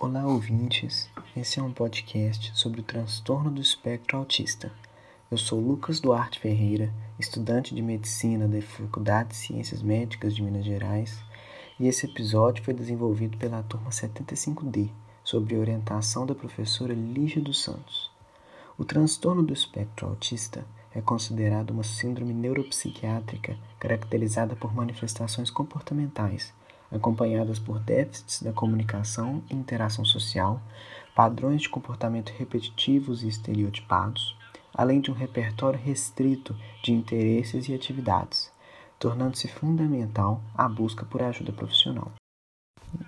Olá, ouvintes. Esse é um podcast sobre o transtorno do espectro autista. Eu sou Lucas Duarte Ferreira, estudante de medicina da Faculdade de Ciências Médicas de Minas Gerais, e esse episódio foi desenvolvido pela turma 75D, sob orientação da professora Lígia dos Santos. O transtorno do espectro autista é considerado uma síndrome neuropsiquiátrica caracterizada por manifestações comportamentais acompanhadas por déficits da comunicação e interação social, padrões de comportamento repetitivos e estereotipados, além de um repertório restrito de interesses e atividades, tornando-se fundamental a busca por ajuda profissional.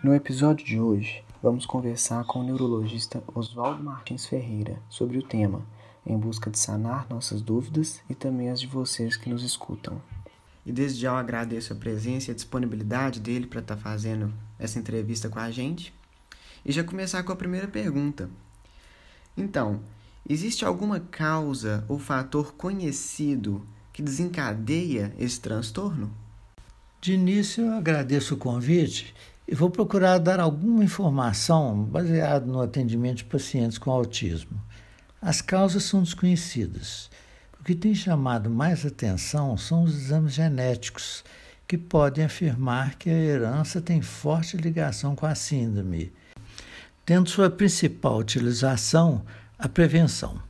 No episódio de hoje, vamos conversar com o neurologista Oswaldo Martins Ferreira sobre o tema, em busca de sanar nossas dúvidas e também as de vocês que nos escutam. E desde já eu agradeço a presença e a disponibilidade dele para estar tá fazendo essa entrevista com a gente. E já começar com a primeira pergunta. Então, existe alguma causa ou fator conhecido que desencadeia esse transtorno? De início, eu agradeço o convite e vou procurar dar alguma informação baseada no atendimento de pacientes com autismo. As causas são desconhecidas o que tem chamado mais atenção são os exames genéticos, que podem afirmar que a herança tem forte ligação com a síndrome, tendo sua principal utilização a prevenção.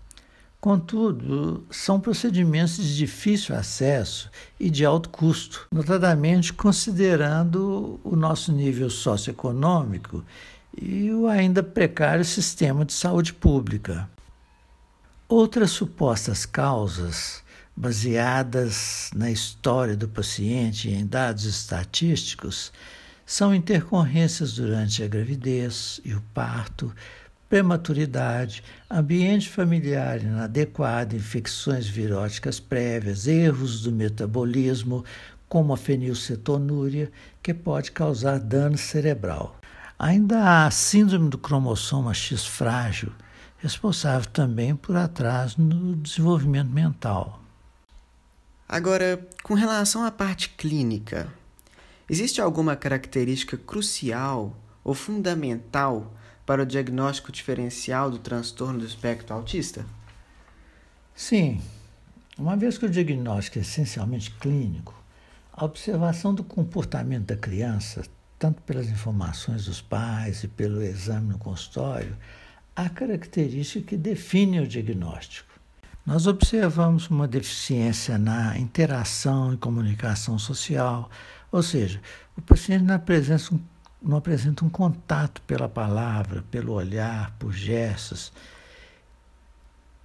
Contudo, são procedimentos de difícil acesso e de alto custo, notadamente considerando o nosso nível socioeconômico e o ainda precário sistema de saúde pública. Outras supostas causas, baseadas na história do paciente e em dados estatísticos, são intercorrências durante a gravidez e o parto, prematuridade, ambiente familiar inadequado, infecções viróticas prévias, erros do metabolismo, como a fenilcetonúria, que pode causar dano cerebral. Ainda há a síndrome do cromossoma X frágil, responsável também por atraso no desenvolvimento mental. Agora, com relação à parte clínica, existe alguma característica crucial ou fundamental para o diagnóstico diferencial do transtorno do espectro autista? Sim. Uma vez que o diagnóstico é essencialmente clínico, a observação do comportamento da criança, tanto pelas informações dos pais e pelo exame no consultório, a característica que define o diagnóstico. Nós observamos uma deficiência na interação e comunicação social, ou seja, o paciente não apresenta, um, não apresenta um contato pela palavra, pelo olhar, por gestos,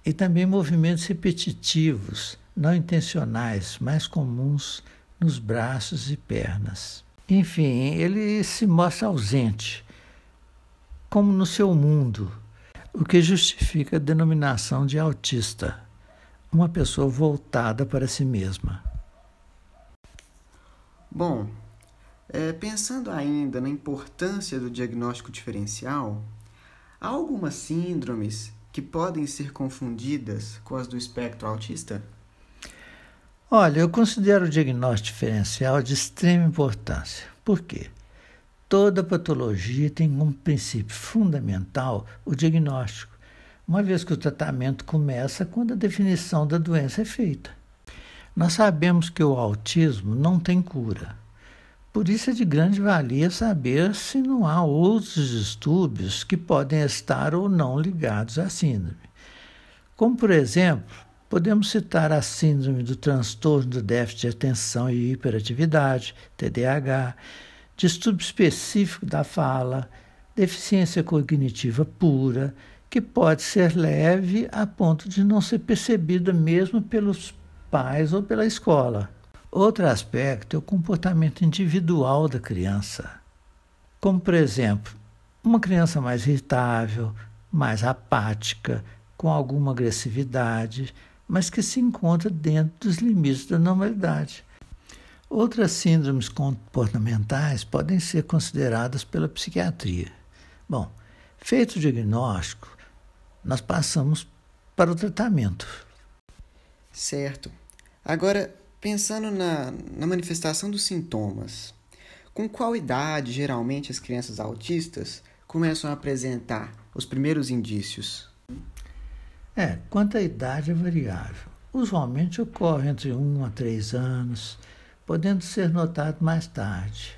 e também movimentos repetitivos, não intencionais, mais comuns nos braços e pernas. Enfim, ele se mostra ausente, como no seu mundo, o que justifica a denominação de autista, uma pessoa voltada para si mesma. Bom, é, pensando ainda na importância do diagnóstico diferencial, há algumas síndromes que podem ser confundidas com as do espectro autista? Olha, eu considero o diagnóstico diferencial de extrema importância. Por quê? Toda patologia tem como princípio fundamental o diagnóstico, uma vez que o tratamento começa quando a definição da doença é feita. Nós sabemos que o autismo não tem cura. Por isso é de grande valia saber se não há outros distúrbios que podem estar ou não ligados à síndrome. Como, por exemplo, podemos citar a síndrome do transtorno do déficit de atenção e hiperatividade, TDAH, distúrbio específico da fala, deficiência cognitiva pura, que pode ser leve a ponto de não ser percebida mesmo pelos pais ou pela escola. Outro aspecto é o comportamento individual da criança. Como, por exemplo, uma criança mais irritável, mais apática, com alguma agressividade, mas que se encontra dentro dos limites da normalidade. Outras síndromes comportamentais podem ser consideradas pela psiquiatria. Bom, feito o diagnóstico, nós passamos para o tratamento. Certo. Agora, pensando na, na manifestação dos sintomas, com qual idade geralmente as crianças autistas começam a apresentar os primeiros indícios? É, quanto à idade é variável. Usualmente ocorre entre 1 a 3 anos, podendo ser notado mais tarde.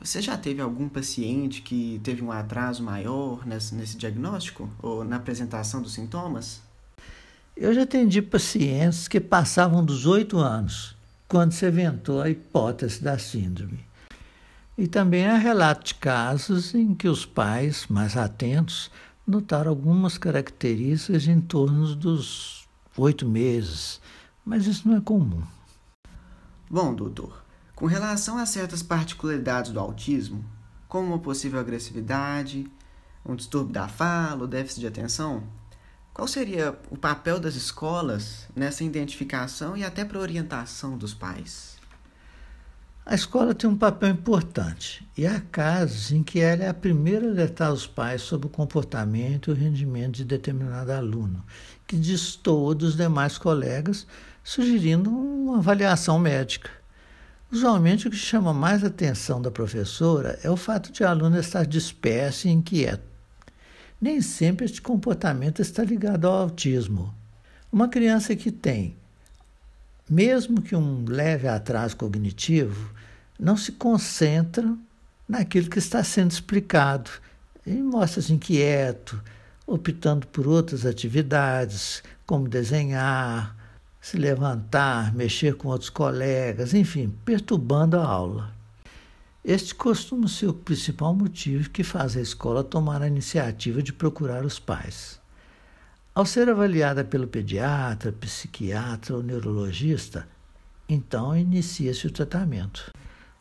Você já teve algum paciente que teve um atraso maior nesse, nesse diagnóstico ou na apresentação dos sintomas? Eu já atendi pacientes que passavam dos 8 anos quando se inventou a hipótese da síndrome. E também há relato de casos em que os pais, mais atentos, notaram algumas características em torno dos oito meses, mas isso não é comum. Bom, doutor, com relação a certas particularidades do autismo, como uma possível agressividade, um distúrbio da fala, ou déficit de atenção, qual seria o papel das escolas nessa identificação e até para orientação dos pais? A escola tem um papel importante e há casos em que ela é a primeira a alertar os pais sobre o comportamento e o rendimento de determinado aluno, que destoa dos demais colegas, sugerindo uma avaliação médica. Usualmente, o que chama mais a atenção da professora é o fato de o aluno estar disperso e inquieto. Nem sempre este comportamento está ligado ao autismo. Uma criança que tem, mesmo que um leve atraso cognitivo, não se concentra naquilo que está sendo explicado e mostra-se inquieto, optando por outras atividades, como desenhar, se levantar, mexer com outros colegas, enfim, perturbando a aula. Este costuma ser o principal motivo que faz a escola tomar a iniciativa de procurar os pais. Ao ser avaliada pelo pediatra, psiquiatra ou neurologista, então inicia-se o tratamento.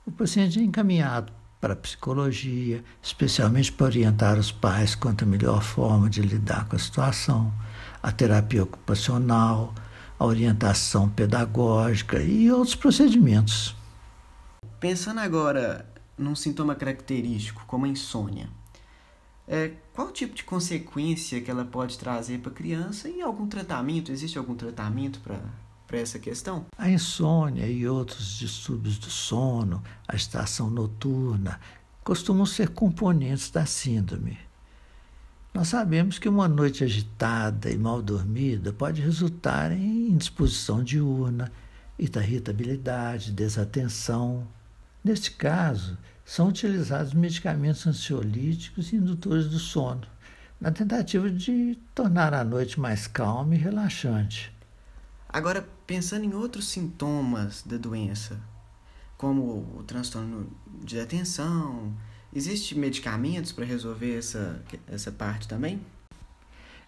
O paciente é encaminhado para a psicologia, especialmente para orientar os pais quanto à melhor forma de lidar com a situação, a terapia ocupacional, a orientação pedagógica e outros procedimentos. Pensando agora num sintoma característico, como a insônia, é, qual tipo de consequência que ela pode trazer para a criança e algum tratamento? Existe algum tratamento para essa questão? A insônia e outros distúrbios do sono, a estação noturna, costumam ser componentes da síndrome. Nós sabemos que uma noite agitada e mal dormida pode resultar em indisposição diurna, irritabilidade, desatenção. Neste caso, são utilizados medicamentos ansiolíticos e indutores do sono, na tentativa de tornar a noite mais calma e relaxante. Agora, pensando em outros sintomas da doença, como o transtorno de atenção, Existem medicamentos para resolver essa, essa parte também?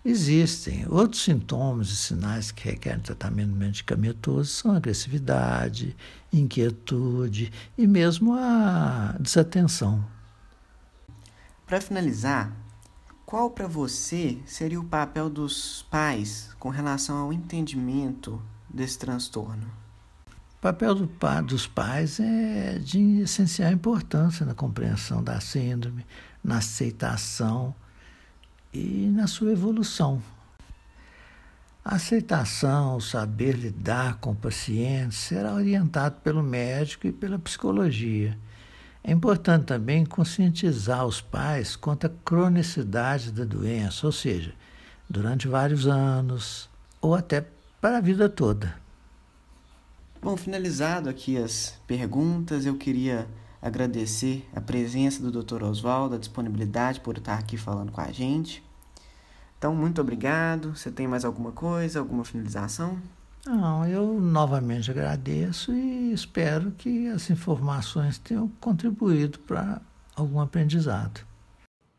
Existem. Outros sintomas e sinais que requerem tratamento medicamentoso são agressividade, inquietude e mesmo a desatenção. Para finalizar, qual para você seria o papel dos pais com relação ao entendimento desse transtorno? O papel do, dos pais é de essencial importância na compreensão da síndrome, na aceitação e na sua evolução. A aceitação, o saber lidar com o paciente será orientado pelo médico e pela psicologia. É importante também conscientizar os pais quanto à cronicidade da doença, ou seja, durante vários anos ou até para a vida toda. Bom, finalizado aqui as perguntas, eu queria agradecer a presença do Dr. Oswaldo, a disponibilidade por estar aqui falando com a gente. Então, muito obrigado. Você tem mais alguma coisa, alguma finalização? Não, eu novamente agradeço e espero que as informações tenham contribuído para algum aprendizado.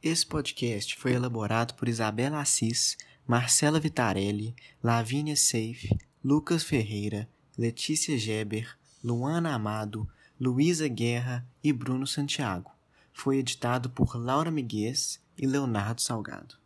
Esse podcast foi elaborado por Isabela Assis, Marcela Vitarelli, Lavínia Seife, Lucas Ferreira, Letícia Geber, Luana Amado, Luísa Guerra e Bruno Santiago. Foi editado por Laura Miguez e Leonardo Salgado.